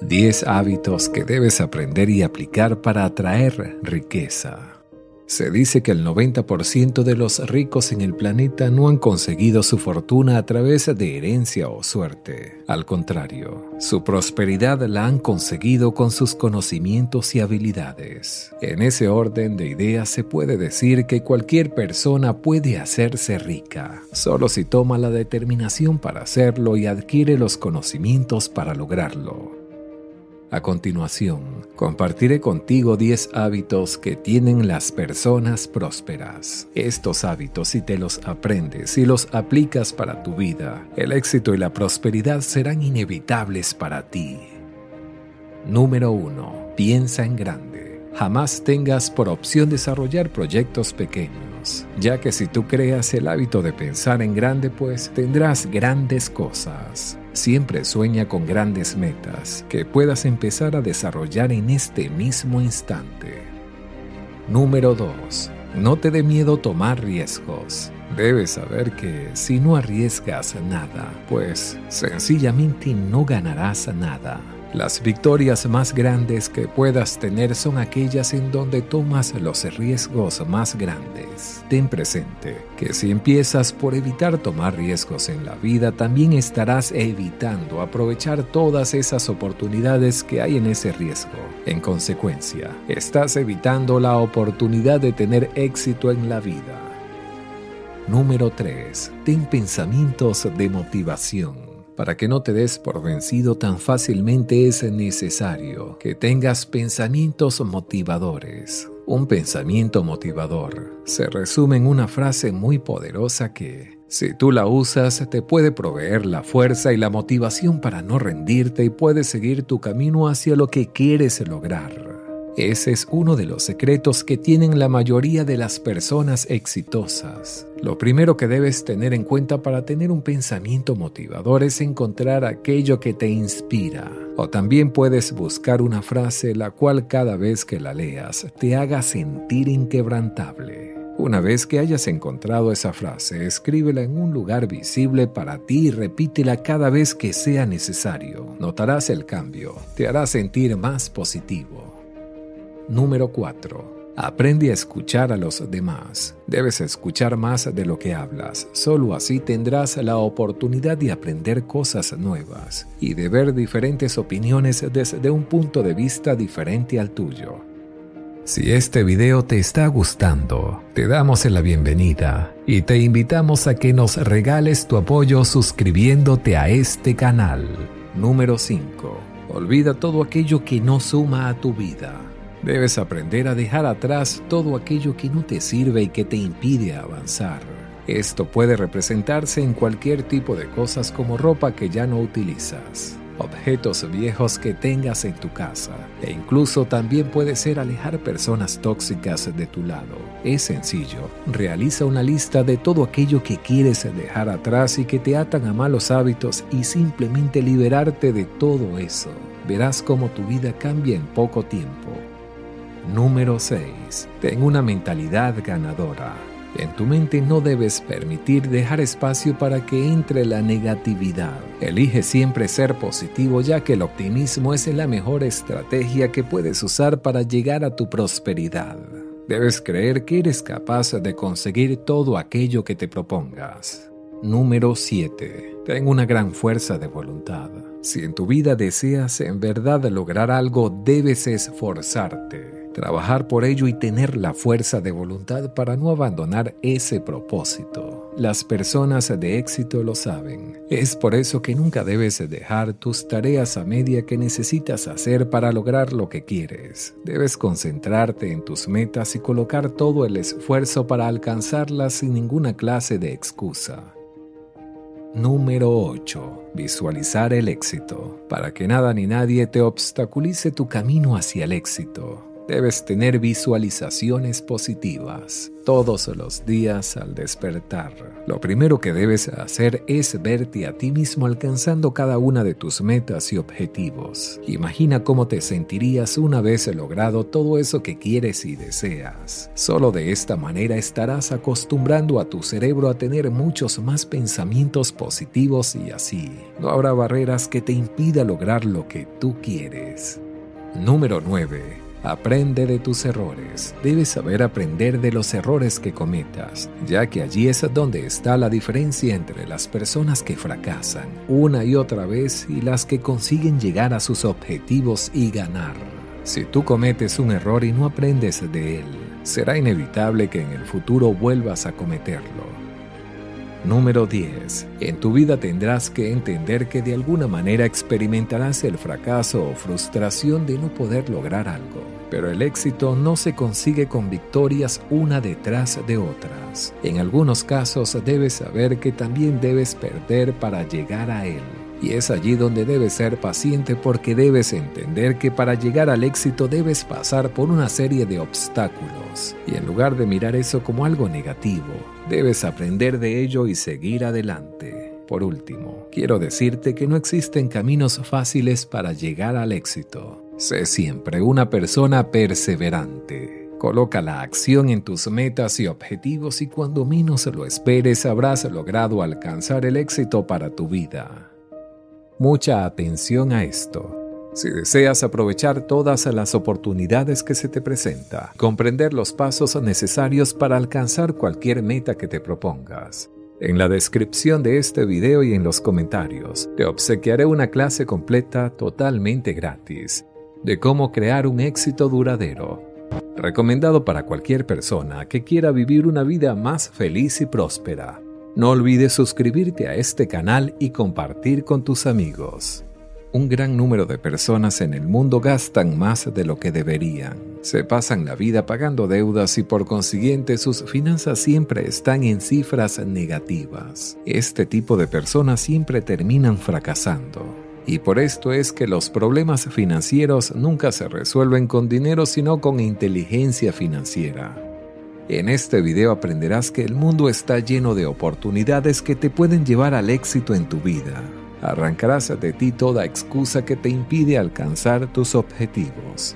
10 hábitos que debes aprender y aplicar para atraer riqueza. Se dice que el 90% de los ricos en el planeta no han conseguido su fortuna a través de herencia o suerte. Al contrario, su prosperidad la han conseguido con sus conocimientos y habilidades. En ese orden de ideas se puede decir que cualquier persona puede hacerse rica, solo si toma la determinación para hacerlo y adquiere los conocimientos para lograrlo. A continuación, compartiré contigo 10 hábitos que tienen las personas prósperas. Estos hábitos, si te los aprendes y los aplicas para tu vida, el éxito y la prosperidad serán inevitables para ti. Número 1. Piensa en grande. Jamás tengas por opción desarrollar proyectos pequeños, ya que si tú creas el hábito de pensar en grande, pues tendrás grandes cosas. Siempre sueña con grandes metas que puedas empezar a desarrollar en este mismo instante. Número 2. No te dé miedo tomar riesgos. Debes saber que si no arriesgas nada, pues sencillamente no ganarás nada. Las victorias más grandes que puedas tener son aquellas en donde tomas los riesgos más grandes. Ten presente que si empiezas por evitar tomar riesgos en la vida, también estarás evitando aprovechar todas esas oportunidades que hay en ese riesgo. En consecuencia, estás evitando la oportunidad de tener éxito en la vida. Número 3. Ten pensamientos de motivación. Para que no te des por vencido tan fácilmente es necesario que tengas pensamientos motivadores. Un pensamiento motivador se resume en una frase muy poderosa que, si tú la usas, te puede proveer la fuerza y la motivación para no rendirte y puedes seguir tu camino hacia lo que quieres lograr. Ese es uno de los secretos que tienen la mayoría de las personas exitosas. Lo primero que debes tener en cuenta para tener un pensamiento motivador es encontrar aquello que te inspira. O también puedes buscar una frase la cual cada vez que la leas te haga sentir inquebrantable. Una vez que hayas encontrado esa frase, escríbela en un lugar visible para ti y repítela cada vez que sea necesario. Notarás el cambio, te hará sentir más positivo. Número 4. Aprende a escuchar a los demás. Debes escuchar más de lo que hablas. Solo así tendrás la oportunidad de aprender cosas nuevas y de ver diferentes opiniones desde un punto de vista diferente al tuyo. Si este video te está gustando, te damos la bienvenida y te invitamos a que nos regales tu apoyo suscribiéndote a este canal. Número 5. Olvida todo aquello que no suma a tu vida. Debes aprender a dejar atrás todo aquello que no te sirve y que te impide avanzar. Esto puede representarse en cualquier tipo de cosas como ropa que ya no utilizas, objetos viejos que tengas en tu casa e incluso también puede ser alejar personas tóxicas de tu lado. Es sencillo, realiza una lista de todo aquello que quieres dejar atrás y que te atan a malos hábitos y simplemente liberarte de todo eso. Verás cómo tu vida cambia en poco tiempo. Número 6. Ten una mentalidad ganadora. En tu mente no debes permitir dejar espacio para que entre la negatividad. Elige siempre ser positivo ya que el optimismo es la mejor estrategia que puedes usar para llegar a tu prosperidad. Debes creer que eres capaz de conseguir todo aquello que te propongas. Número 7. Ten una gran fuerza de voluntad. Si en tu vida deseas en verdad lograr algo, debes esforzarte trabajar por ello y tener la fuerza de voluntad para no abandonar ese propósito. Las personas de éxito lo saben. Es por eso que nunca debes dejar tus tareas a media que necesitas hacer para lograr lo que quieres. Debes concentrarte en tus metas y colocar todo el esfuerzo para alcanzarlas sin ninguna clase de excusa. Número 8. Visualizar el éxito. Para que nada ni nadie te obstaculice tu camino hacia el éxito. Debes tener visualizaciones positivas todos los días al despertar. Lo primero que debes hacer es verte a ti mismo alcanzando cada una de tus metas y objetivos. Imagina cómo te sentirías una vez logrado todo eso que quieres y deseas. Solo de esta manera estarás acostumbrando a tu cerebro a tener muchos más pensamientos positivos y así no habrá barreras que te impida lograr lo que tú quieres. Número 9 Aprende de tus errores. Debes saber aprender de los errores que cometas, ya que allí es donde está la diferencia entre las personas que fracasan una y otra vez y las que consiguen llegar a sus objetivos y ganar. Si tú cometes un error y no aprendes de él, será inevitable que en el futuro vuelvas a cometerlo. Número 10. En tu vida tendrás que entender que de alguna manera experimentarás el fracaso o frustración de no poder lograr algo. Pero el éxito no se consigue con victorias una detrás de otras. En algunos casos debes saber que también debes perder para llegar a él. Y es allí donde debes ser paciente porque debes entender que para llegar al éxito debes pasar por una serie de obstáculos. Y en lugar de mirar eso como algo negativo, debes aprender de ello y seguir adelante. Por último, quiero decirte que no existen caminos fáciles para llegar al éxito. Sé siempre una persona perseverante. Coloca la acción en tus metas y objetivos y cuando menos lo esperes habrás logrado alcanzar el éxito para tu vida. Mucha atención a esto. Si deseas aprovechar todas las oportunidades que se te presenta, comprender los pasos necesarios para alcanzar cualquier meta que te propongas, en la descripción de este video y en los comentarios te obsequiaré una clase completa totalmente gratis de cómo crear un éxito duradero, recomendado para cualquier persona que quiera vivir una vida más feliz y próspera. No olvides suscribirte a este canal y compartir con tus amigos. Un gran número de personas en el mundo gastan más de lo que deberían. Se pasan la vida pagando deudas y por consiguiente sus finanzas siempre están en cifras negativas. Este tipo de personas siempre terminan fracasando. Y por esto es que los problemas financieros nunca se resuelven con dinero sino con inteligencia financiera. En este video aprenderás que el mundo está lleno de oportunidades que te pueden llevar al éxito en tu vida. Arrancarás de ti toda excusa que te impide alcanzar tus objetivos.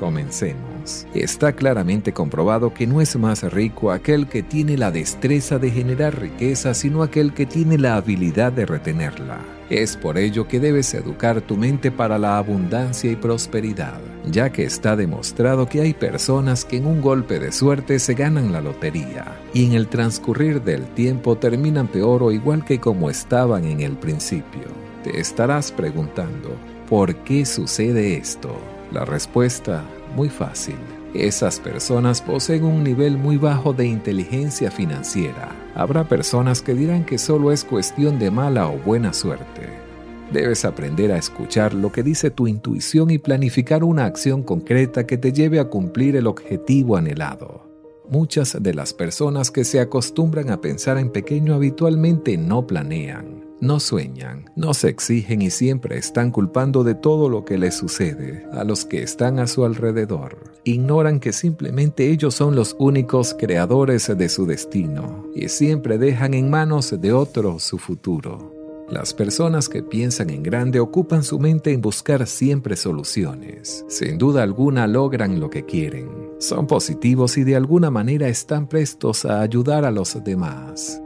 Comencemos. Está claramente comprobado que no es más rico aquel que tiene la destreza de generar riqueza, sino aquel que tiene la habilidad de retenerla. Es por ello que debes educar tu mente para la abundancia y prosperidad, ya que está demostrado que hay personas que en un golpe de suerte se ganan la lotería y en el transcurrir del tiempo terminan peor o igual que como estaban en el principio. Te estarás preguntando, ¿por qué sucede esto? La respuesta, muy fácil. Esas personas poseen un nivel muy bajo de inteligencia financiera. Habrá personas que dirán que solo es cuestión de mala o buena suerte. Debes aprender a escuchar lo que dice tu intuición y planificar una acción concreta que te lleve a cumplir el objetivo anhelado. Muchas de las personas que se acostumbran a pensar en pequeño habitualmente no planean no sueñan, no se exigen y siempre están culpando de todo lo que les sucede a los que están a su alrededor. Ignoran que simplemente ellos son los únicos creadores de su destino y siempre dejan en manos de otros su futuro. Las personas que piensan en grande ocupan su mente en buscar siempre soluciones. Sin duda alguna logran lo que quieren. Son positivos y de alguna manera están prestos a ayudar a los demás.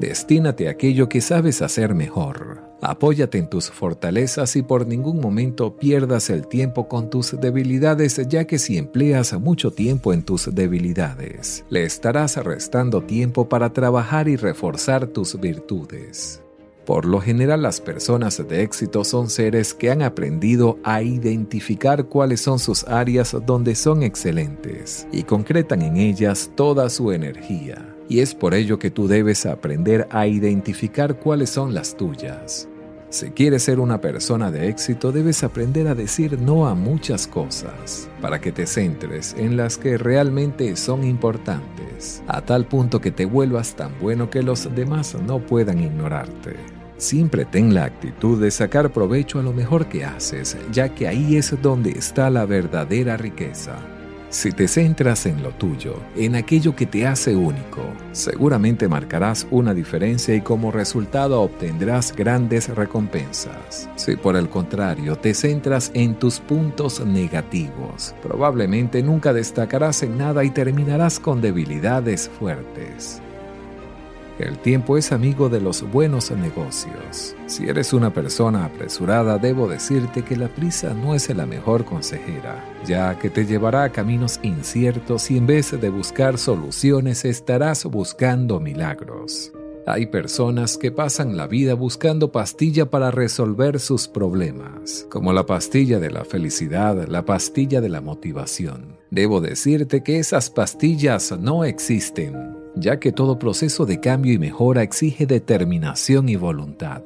Destínate a aquello que sabes hacer mejor. Apóyate en tus fortalezas y por ningún momento pierdas el tiempo con tus debilidades, ya que si empleas mucho tiempo en tus debilidades, le estarás restando tiempo para trabajar y reforzar tus virtudes. Por lo general las personas de éxito son seres que han aprendido a identificar cuáles son sus áreas donde son excelentes y concretan en ellas toda su energía y es por ello que tú debes aprender a identificar cuáles son las tuyas. Si quieres ser una persona de éxito, debes aprender a decir no a muchas cosas, para que te centres en las que realmente son importantes, a tal punto que te vuelvas tan bueno que los demás no puedan ignorarte. Siempre ten la actitud de sacar provecho a lo mejor que haces, ya que ahí es donde está la verdadera riqueza. Si te centras en lo tuyo, en aquello que te hace único, seguramente marcarás una diferencia y como resultado obtendrás grandes recompensas. Si por el contrario te centras en tus puntos negativos, probablemente nunca destacarás en nada y terminarás con debilidades fuertes. El tiempo es amigo de los buenos negocios. Si eres una persona apresurada, debo decirte que la prisa no es la mejor consejera, ya que te llevará a caminos inciertos y en vez de buscar soluciones estarás buscando milagros. Hay personas que pasan la vida buscando pastilla para resolver sus problemas, como la pastilla de la felicidad, la pastilla de la motivación. Debo decirte que esas pastillas no existen ya que todo proceso de cambio y mejora exige determinación y voluntad.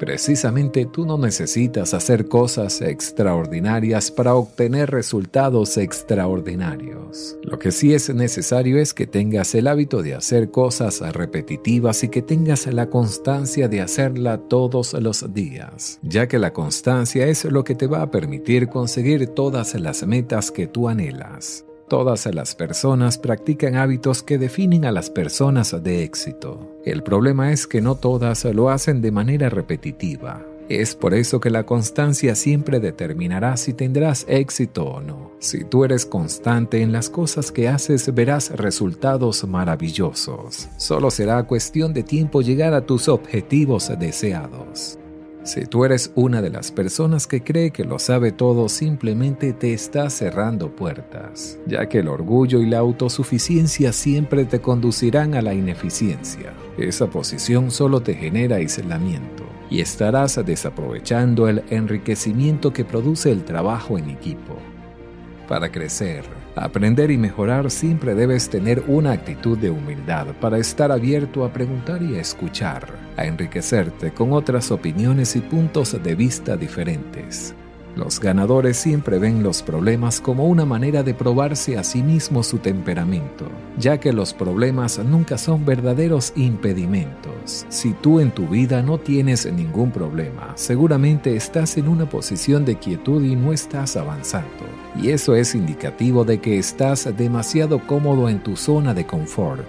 Precisamente tú no necesitas hacer cosas extraordinarias para obtener resultados extraordinarios. Lo que sí es necesario es que tengas el hábito de hacer cosas repetitivas y que tengas la constancia de hacerla todos los días, ya que la constancia es lo que te va a permitir conseguir todas las metas que tú anhelas. Todas las personas practican hábitos que definen a las personas de éxito. El problema es que no todas lo hacen de manera repetitiva. Es por eso que la constancia siempre determinará si tendrás éxito o no. Si tú eres constante en las cosas que haces, verás resultados maravillosos. Solo será cuestión de tiempo llegar a tus objetivos deseados. Si tú eres una de las personas que cree que lo sabe todo, simplemente te está cerrando puertas, ya que el orgullo y la autosuficiencia siempre te conducirán a la ineficiencia. Esa posición solo te genera aislamiento y estarás desaprovechando el enriquecimiento que produce el trabajo en equipo. Para crecer, aprender y mejorar siempre debes tener una actitud de humildad para estar abierto a preguntar y a escuchar, a enriquecerte con otras opiniones y puntos de vista diferentes. Los ganadores siempre ven los problemas como una manera de probarse a sí mismo su temperamento, ya que los problemas nunca son verdaderos impedimentos. Si tú en tu vida no tienes ningún problema, seguramente estás en una posición de quietud y no estás avanzando. Y eso es indicativo de que estás demasiado cómodo en tu zona de confort.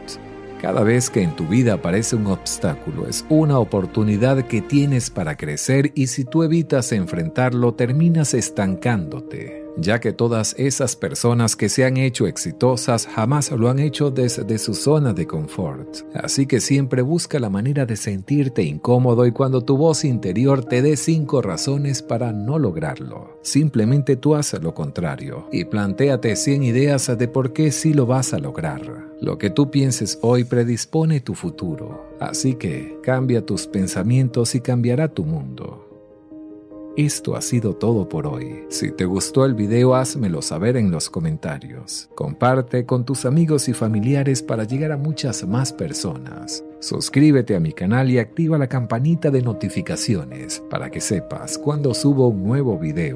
Cada vez que en tu vida aparece un obstáculo es una oportunidad que tienes para crecer y si tú evitas enfrentarlo terminas estancándote ya que todas esas personas que se han hecho exitosas jamás lo han hecho desde su zona de confort. Así que siempre busca la manera de sentirte incómodo y cuando tu voz interior te dé cinco razones para no lograrlo. Simplemente tú haz lo contrario y plantéate 100 ideas de por qué sí lo vas a lograr. Lo que tú pienses hoy predispone tu futuro. Así que cambia tus pensamientos y cambiará tu mundo. Esto ha sido todo por hoy. Si te gustó el video, házmelo saber en los comentarios. Comparte con tus amigos y familiares para llegar a muchas más personas. Suscríbete a mi canal y activa la campanita de notificaciones para que sepas cuando subo un nuevo video.